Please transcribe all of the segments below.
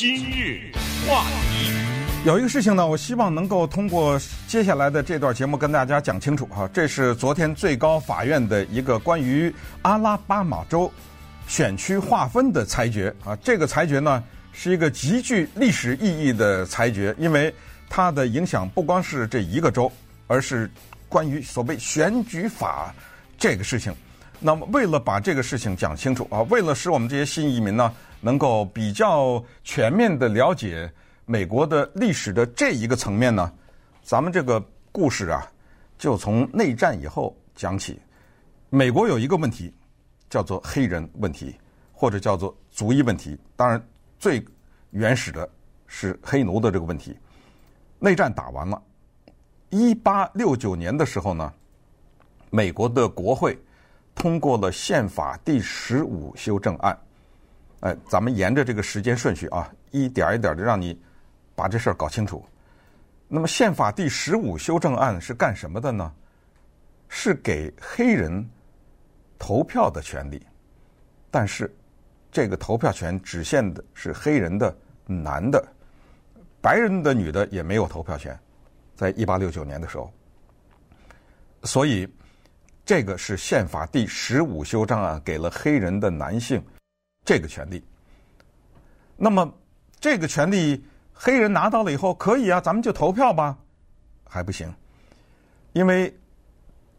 今日话题，有一个事情呢，我希望能够通过接下来的这段节目跟大家讲清楚哈。这是昨天最高法院的一个关于阿拉巴马州选区划分的裁决啊。这个裁决呢，是一个极具历史意义的裁决，因为它的影响不光是这一个州，而是关于所谓选举法这个事情。那么，为了把这个事情讲清楚啊，为了使我们这些新移民呢，能够比较全面的了解美国的历史的这一个层面呢，咱们这个故事啊，就从内战以后讲起。美国有一个问题，叫做黑人问题，或者叫做族裔问题。当然，最原始的是黑奴的这个问题。内战打完了，一八六九年的时候呢，美国的国会。通过了宪法第十五修正案，哎，咱们沿着这个时间顺序啊，一点一点的让你把这事儿搞清楚。那么，宪法第十五修正案是干什么的呢？是给黑人投票的权利，但是这个投票权只限的是黑人的男的，白人的女的也没有投票权，在一八六九年的时候，所以。这个是宪法第十五修正案给了黑人的男性这个权利。那么这个权利黑人拿到了以后，可以啊，咱们就投票吧？还不行，因为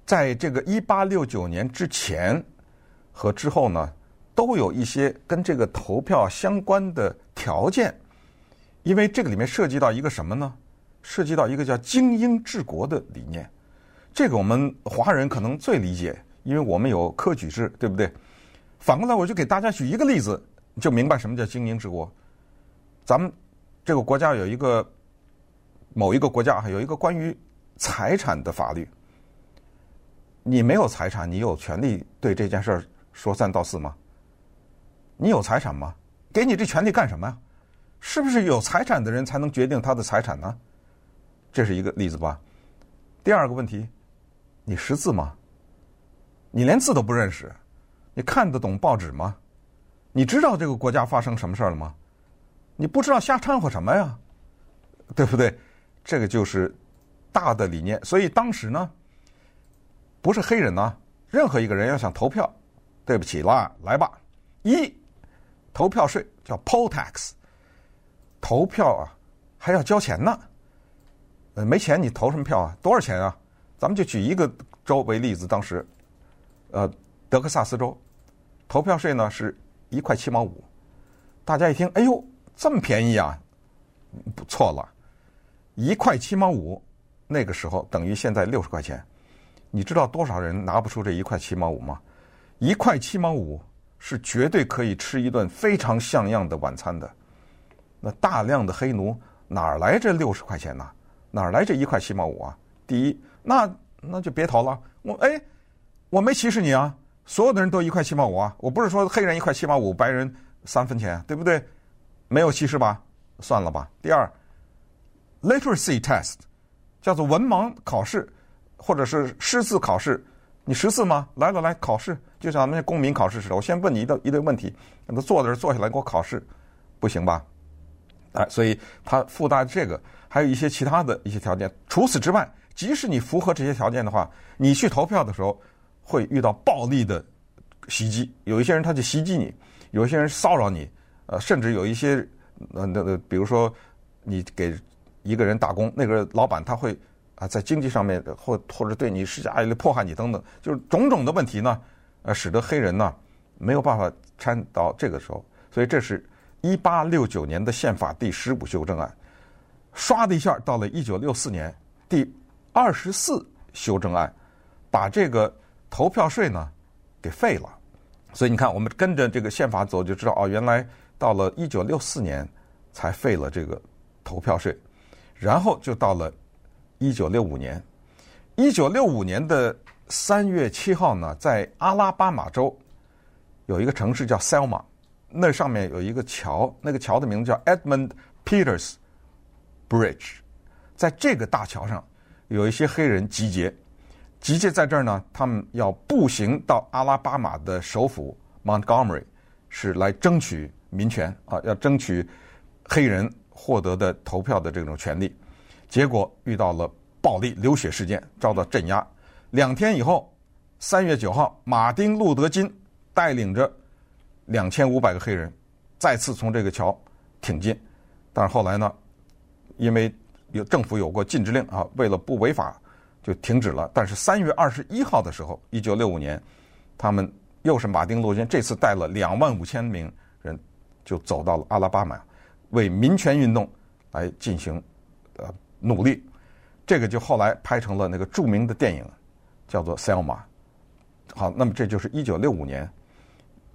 在这个一八六九年之前和之后呢，都有一些跟这个投票相关的条件。因为这个里面涉及到一个什么呢？涉及到一个叫精英治国的理念。这个我们华人可能最理解，因为我们有科举制，对不对？反过来，我就给大家举一个例子，就明白什么叫精英治国。咱们这个国家有一个某一个国家，还有一个关于财产的法律。你没有财产，你有权利对这件事儿说三道四吗？你有财产吗？给你这权利干什么呀？是不是有财产的人才能决定他的财产呢？这是一个例子吧。第二个问题。你识字吗？你连字都不认识，你看得懂报纸吗？你知道这个国家发生什么事儿了吗？你不知道瞎掺和什么呀？对不对？这个就是大的理念。所以当时呢，不是黑人呢，任何一个人要想投票，对不起啦，来吧，一投票税叫 poll tax，投票啊还要交钱呢。呃，没钱你投什么票啊？多少钱啊？咱们就举一个州为例子，当时，呃，德克萨斯州，投票税呢是一块七毛五，大家一听，哎呦，这么便宜啊！不错了，一块七毛五，那个时候等于现在六十块钱。你知道多少人拿不出这一块七毛五吗？一块七毛五是绝对可以吃一顿非常像样的晚餐的。那大量的黑奴哪来这六十块钱呢？哪来这一块七毛五啊？第一。那那就别投了。我哎，我没歧视你啊，所有的人都一块七毛五啊。我不是说黑人一块七毛五，白人三分钱，对不对？没有歧视吧？算了吧。第二，literacy test 叫做文盲考试，或者是识字考试。你识字吗？来了来考试，就像咱们公民考试似的。我先问你一道一堆问题，让他坐在这坐下来给我考试，不行吧？哎，所以他附带这个，还有一些其他的一些条件。除此之外。即使你符合这些条件的话，你去投票的时候会遇到暴力的袭击。有一些人他就袭击你，有一些人骚扰你，呃，甚至有一些呃那个，比如说你给一个人打工，那个老板他会啊在经济上面或或者对你施加压力迫害你等等，就是种种的问题呢，呃，使得黑人呢没有办法参到这个时候。所以这是一八六九年的宪法第十五修正案，唰的一下到了一九六四年第。二十四修正案把这个投票税呢给废了，所以你看，我们跟着这个宪法走，就知道哦，原来到了一九六四年才废了这个投票税，然后就到了一九六五年。一九六五年的三月七号呢，在阿拉巴马州有一个城市叫 Selma，那上面有一个桥，那个桥的名字叫 Edmund Peters Bridge，在这个大桥上。有一些黑人集结，集结在这儿呢。他们要步行到阿拉巴马的首府 Montgomery，是来争取民权啊，要争取黑人获得的投票的这种权利，结果遇到了暴力流血事件，遭到镇压。两天以后，三月九号，马丁·路德·金带领着两千五百个黑人再次从这个桥挺进，但是后来呢，因为有政府有过禁止令啊，为了不违法，就停止了。但是三月二十一号的时候，一九六五年，他们又是马丁·路德·金，这次带了两万五千名人，就走到了阿拉巴马，为民权运动来进行呃努力。这个就后来拍成了那个著名的电影，叫做《Selma》。好，那么这就是一九六五年，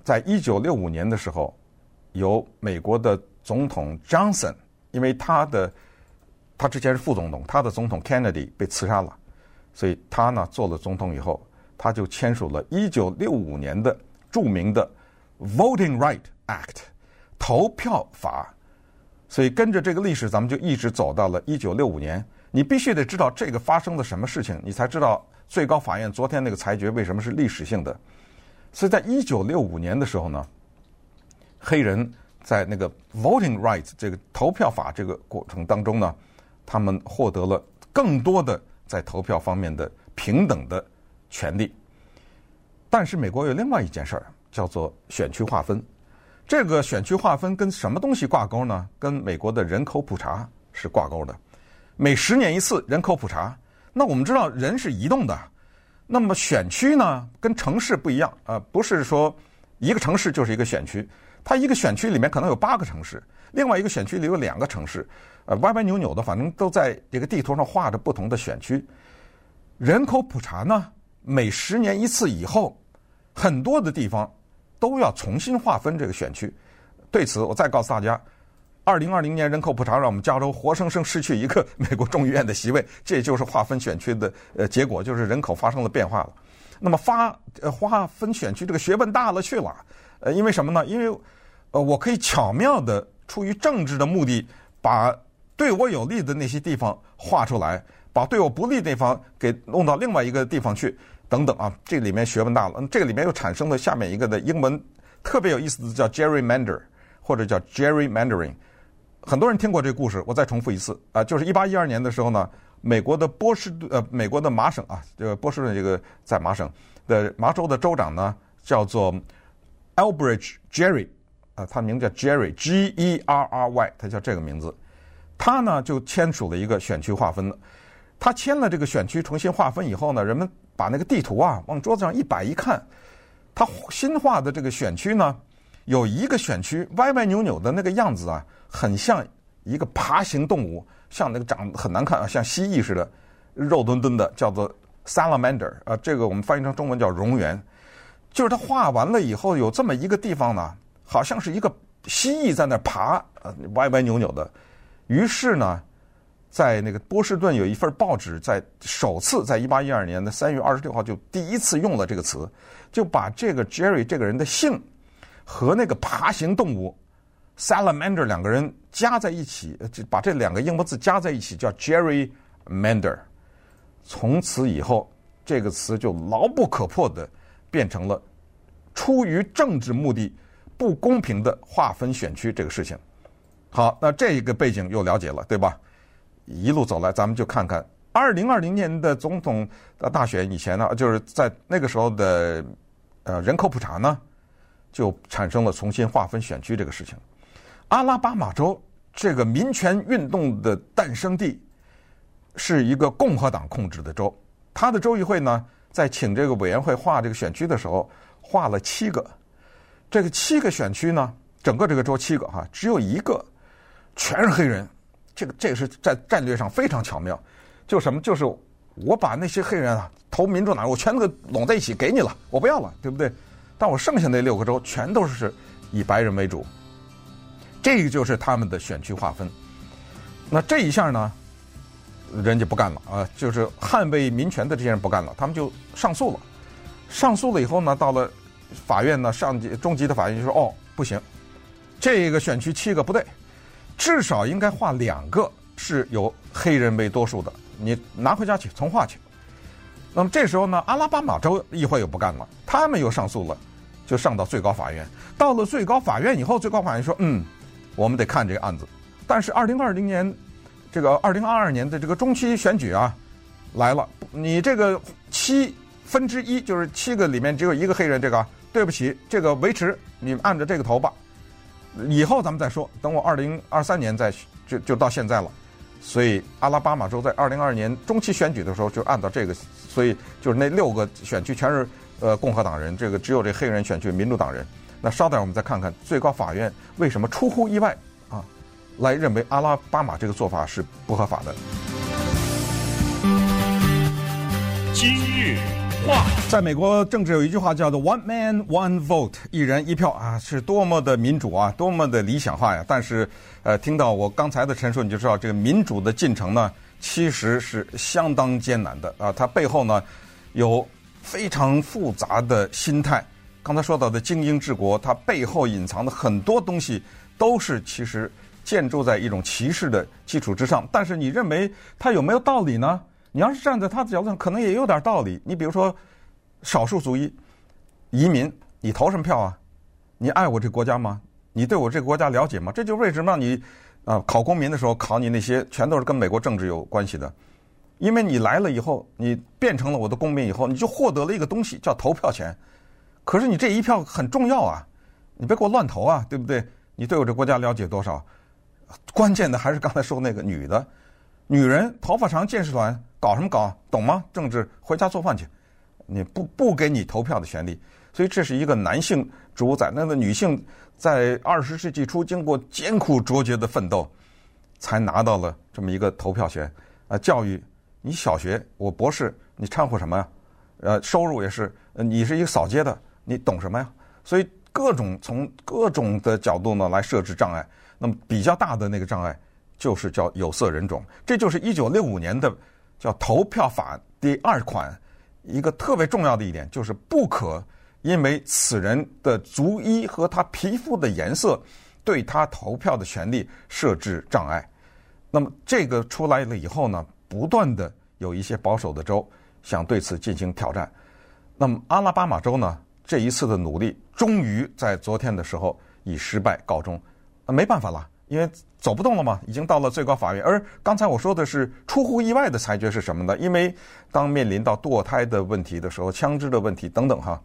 在一九六五年的时候，由美国的总统 Johnson，因为他的他之前是副总统，他的总统 Kennedy 被刺杀了，所以他呢做了总统以后，他就签署了一九六五年的著名的 Voting Right Act 投票法。所以跟着这个历史，咱们就一直走到了一九六五年。你必须得知道这个发生了什么事情，你才知道。最高法院昨天那个裁决为什么是历史性的？所以在一九六五年的时候呢，黑人在那个 voting rights 这个投票法这个过程当中呢，他们获得了更多的在投票方面的平等的权利。但是美国有另外一件事儿，叫做选区划分。这个选区划分跟什么东西挂钩呢？跟美国的人口普查是挂钩的。每十年一次人口普查。那我们知道人是移动的，那么选区呢，跟城市不一样，呃，不是说一个城市就是一个选区，它一个选区里面可能有八个城市，另外一个选区里有两个城市，呃，歪歪扭扭的，反正都在这个地图上画着不同的选区。人口普查呢，每十年一次以后，很多的地方都要重新划分这个选区。对此，我再告诉大家。二零二零年人口普查让我们加州活生生失去一个美国众议院的席位，这就是划分选区的呃结果，就是人口发生了变化了。那么发呃划分选区这个学问大了去了，呃，因为什么呢？因为呃我可以巧妙的出于政治的目的，把对我有利的那些地方划出来，把对我不利的地方给弄到另外一个地方去，等等啊，这里面学问大了。这个里面又产生了下面一个的英文特别有意思的叫 gerrymander 或者叫 gerrymandering。很多人听过这个故事，我再重复一次啊，就是一八一二年的时候呢，美国的波士顿呃，美国的麻省啊，这个波士顿这个在麻省的麻州的州长呢，叫做 Elbridge Jerry，啊，他名叫 Jerry，G E R R Y，他叫这个名字，他呢就签署了一个选区划分的，他签了这个选区重新划分以后呢，人们把那个地图啊往桌子上一摆一看，他新划的这个选区呢，有一个选区歪歪扭扭的那个样子啊。很像一个爬行动物，像那个长得很难看啊，像蜥蜴似的，肉墩墩的，叫做 salamander 啊，这个我们翻译成中文叫蝾螈。就是它画完了以后，有这么一个地方呢，好像是一个蜥蜴在那爬，呃，歪歪扭扭的。于是呢，在那个波士顿有一份报纸，在首次在一八一二年的三月二十六号就第一次用了这个词，就把这个 Jerry 这个人的姓和那个爬行动物。Salamander 两个人加在一起，就把这两个英文字加在一起叫 Gerrymander。从此以后，这个词就牢不可破的变成了出于政治目的不公平的划分选区这个事情。好，那这一个背景又了解了，对吧？一路走来，咱们就看看二零二零年的总统的大选以前呢，就是在那个时候的呃人口普查呢，就产生了重新划分选区这个事情。阿拉巴马州这个民权运动的诞生地是一个共和党控制的州，他的州议会呢，在请这个委员会划这个选区的时候，划了七个，这个七个选区呢，整个这个州七个哈，只有一个全是黑人，这个这个是在战略上非常巧妙，就什么就是我把那些黑人啊投民主党，我全都给拢在一起给你了，我不要了，对不对？但我剩下那六个州全都是以白人为主。这个就是他们的选区划分，那这一下呢，人家不干了啊，就是捍卫民权的这些人不干了，他们就上诉了。上诉了以后呢，到了法院呢，上级、中级的法院就说：“哦，不行，这个选区七个不对，至少应该划两个是有黑人为多数的，你拿回家去重划去。”那么这时候呢，阿拉巴马州议会又不干了，他们又上诉了，就上到最高法院。到了最高法院以后，最高法院说：“嗯。”我们得看这个案子，但是二零二零年这个二零二二年的这个中期选举啊来了，你这个七分之一就是七个里面只有一个黑人，这个对不起，这个维持你按着这个投吧，以后咱们再说，等我二零二三年再就就到现在了。所以阿拉巴马州在二零二二年中期选举的时候就按照这个，所以就是那六个选区全是呃共和党人，这个只有这黑人选区民主党人。那稍等，我们再看看最高法院为什么出乎意外啊，来认为阿拉巴马这个做法是不合法的。今日话，在美国政治有一句话叫做 “one man one vote”，一人一票啊，是多么的民主啊，多么的理想化呀！但是。呃，听到我刚才的陈述，你就知道这个民主的进程呢，其实是相当艰难的啊。它背后呢，有非常复杂的心态。刚才说到的精英治国，它背后隐藏的很多东西，都是其实建筑在一种歧视的基础之上。但是你认为它有没有道理呢？你要是站在他的角度上，可能也有点道理。你比如说，少数族裔移民，你投什么票啊？你爱我这国家吗？你对我这个国家了解吗？这就为什么让你啊考公民的时候考你那些全都是跟美国政治有关系的，因为你来了以后，你变成了我的公民以后，你就获得了一个东西叫投票权。可是你这一票很重要啊，你别给我乱投啊，对不对？你对我这国家了解多少？关键的还是刚才说那个女的，女人头发长见识短，搞什么搞？懂吗？政治回家做饭去，你不不给你投票的权利。所以这是一个男性主宰，那个女性在二十世纪初经过艰苦卓绝的奋斗，才拿到了这么一个投票权。啊，教育你小学，我博士，你掺和什么呀？呃，收入也是，你是一个扫街的，你懂什么呀？所以各种从各种的角度呢来设置障碍。那么比较大的那个障碍就是叫有色人种，这就是一九六五年的叫投票法第二款一个特别重要的一点，就是不可。因为此人的族裔和他皮肤的颜色，对他投票的权利设置障碍。那么这个出来了以后呢，不断的有一些保守的州想对此进行挑战。那么阿拉巴马州呢，这一次的努力终于在昨天的时候以失败告终。没办法了，因为走不动了嘛，已经到了最高法院。而刚才我说的是出乎意外的裁决是什么呢？因为当面临到堕胎的问题的时候，枪支的问题等等哈。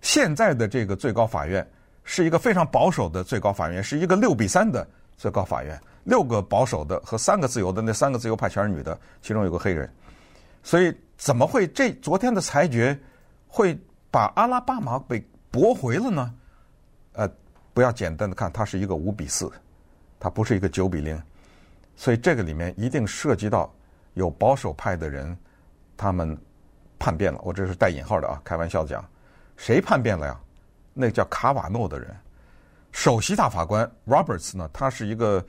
现在的这个最高法院是一个非常保守的最高法院，是一个六比三的最高法院，六个保守的和三个自由的，那三个自由派全是女的，其中有个黑人，所以怎么会这昨天的裁决会把阿拉巴马给驳回了呢？呃，不要简单的看，它是一个五比四，它不是一个九比零，所以这个里面一定涉及到有保守派的人，他们叛变了，我这是带引号的啊，开玩笑的讲。谁叛变了呀？那个叫卡瓦诺的人，首席大法官 Roberts 呢？他是一个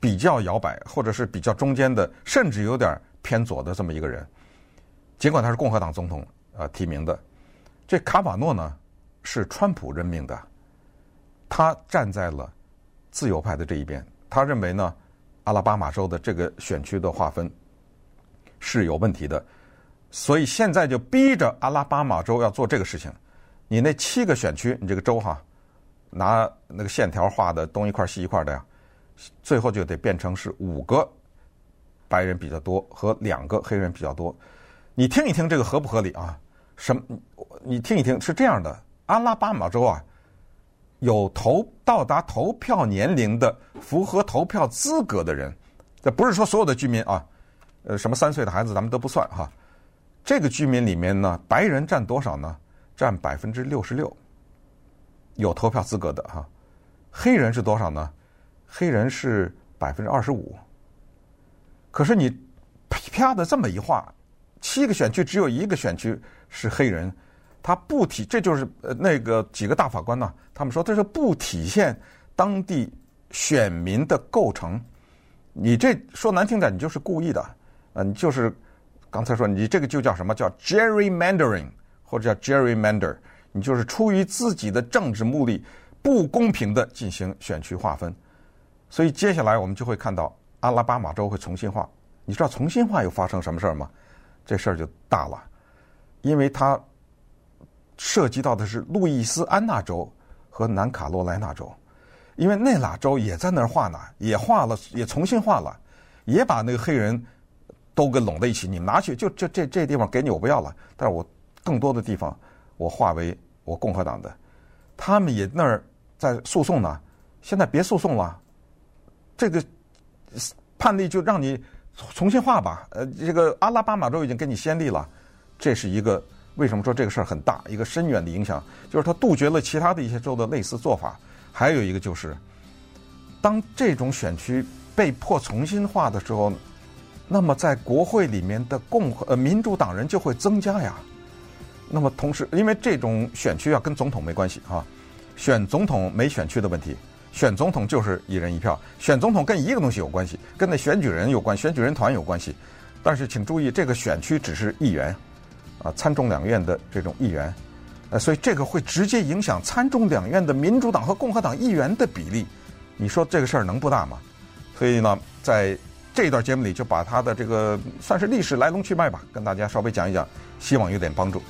比较摇摆，或者是比较中间的，甚至有点偏左的这么一个人。尽管他是共和党总统啊提名的，这卡瓦诺呢是川普任命的，他站在了自由派的这一边。他认为呢，阿拉巴马州的这个选区的划分是有问题的，所以现在就逼着阿拉巴马州要做这个事情。你那七个选区，你这个州哈，拿那个线条画的东一块西一块的呀，最后就得变成是五个白人比较多和两个黑人比较多。你听一听这个合不合理啊？什么？你听一听是这样的：阿拉巴马州啊，有投到达投票年龄的符合投票资格的人，这不是说所有的居民啊，呃，什么三岁的孩子咱们都不算哈。这个居民里面呢，白人占多少呢？占百分之六十六，有投票资格的哈，黑人是多少呢？黑人是百分之二十五。可是你啪的这么一画，七个选区只有一个选区是黑人，他不体，这就是呃那个几个大法官呢，他们说这是不体现当地选民的构成。你这说难听点，你就是故意的，嗯，你就是刚才说你这个就叫什么叫 gerrymandering。或者叫 gerrymander，你就是出于自己的政治目的，不公平的进行选区划分，所以接下来我们就会看到阿拉巴马州会重新划。你知道重新划又发生什么事儿吗？这事儿就大了，因为它涉及到的是路易斯安那州和南卡罗来纳州，因为那俩州也在那儿划呢，也划了，也重新划了，也把那个黑人都给拢在一起。你们拿去，就就这这地方给你，我不要了。但是我更多的地方，我划为我共和党的。他们也那儿在诉讼呢。现在别诉讼了，这个判例就让你重新划吧。呃，这个阿拉巴马州已经给你先例了，这是一个为什么说这个事儿很大，一个深远的影响，就是它杜绝了其他的一些州的类似做法。还有一个就是，当这种选区被迫重新划的时候，那么在国会里面的共和呃民主党人就会增加呀。那么同时，因为这种选区啊跟总统没关系啊，选总统没选区的问题，选总统就是一人一票，选总统跟一个东西有关系，跟那选举人有关，选举人团有关系。但是请注意，这个选区只是议员啊，参众两院的这种议员。呃，所以这个会直接影响参众两院的民主党和共和党议员的比例，你说这个事儿能不大吗？所以呢，在这一段节目里就把他的这个算是历史来龙去脉吧，跟大家稍微讲一讲，希望有点帮助。